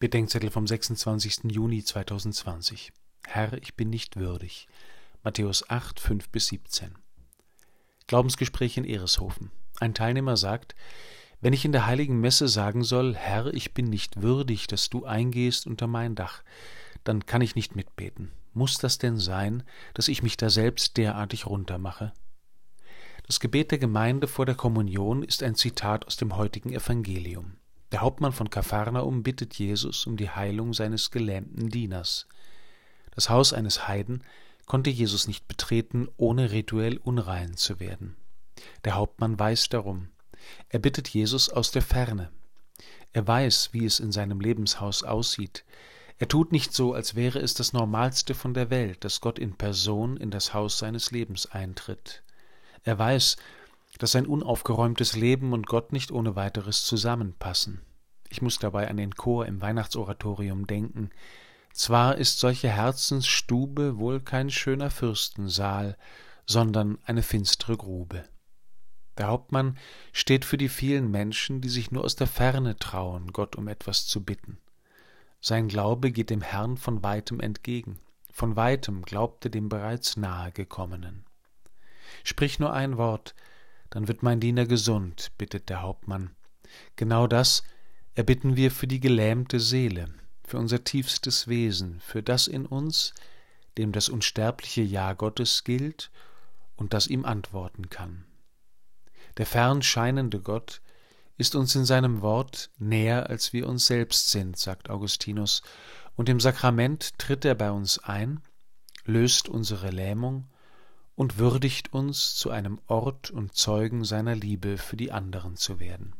Bedenkzettel vom 26. Juni 2020. Herr, ich bin nicht würdig. Matthäus 8, 5 bis 17. Glaubensgespräch in Ereshofen. Ein Teilnehmer sagt, wenn ich in der heiligen Messe sagen soll, Herr, ich bin nicht würdig, dass du eingehst unter mein Dach, dann kann ich nicht mitbeten. Muss das denn sein, dass ich mich da selbst derartig runtermache? Das Gebet der Gemeinde vor der Kommunion ist ein Zitat aus dem heutigen Evangelium. Der Hauptmann von Kapharnaum bittet Jesus um die Heilung seines gelähmten Dieners. Das Haus eines Heiden konnte Jesus nicht betreten, ohne rituell unrein zu werden. Der Hauptmann weiß darum. Er bittet Jesus aus der Ferne. Er weiß, wie es in seinem Lebenshaus aussieht. Er tut nicht so, als wäre es das Normalste von der Welt, dass Gott in Person in das Haus seines Lebens eintritt. Er weiß, dass sein unaufgeräumtes Leben und Gott nicht ohne weiteres zusammenpassen. Ich muss dabei an den Chor im Weihnachtsoratorium denken. Zwar ist solche Herzensstube wohl kein schöner Fürstensaal, sondern eine finstere Grube. Der Hauptmann steht für die vielen Menschen, die sich nur aus der Ferne trauen, Gott um etwas zu bitten. Sein Glaube geht dem Herrn von weitem entgegen. Von weitem glaubt er dem bereits nahe gekommenen. Sprich nur ein Wort, dann wird mein Diener gesund, bittet der Hauptmann. Genau das erbitten wir für die gelähmte Seele, für unser tiefstes Wesen, für das in uns, dem das unsterbliche Ja Gottes gilt und das ihm antworten kann. Der fern scheinende Gott ist uns in seinem Wort näher, als wir uns selbst sind, sagt Augustinus, und im Sakrament tritt er bei uns ein, löst unsere Lähmung und würdigt uns, zu einem Ort und Zeugen seiner Liebe für die anderen zu werden.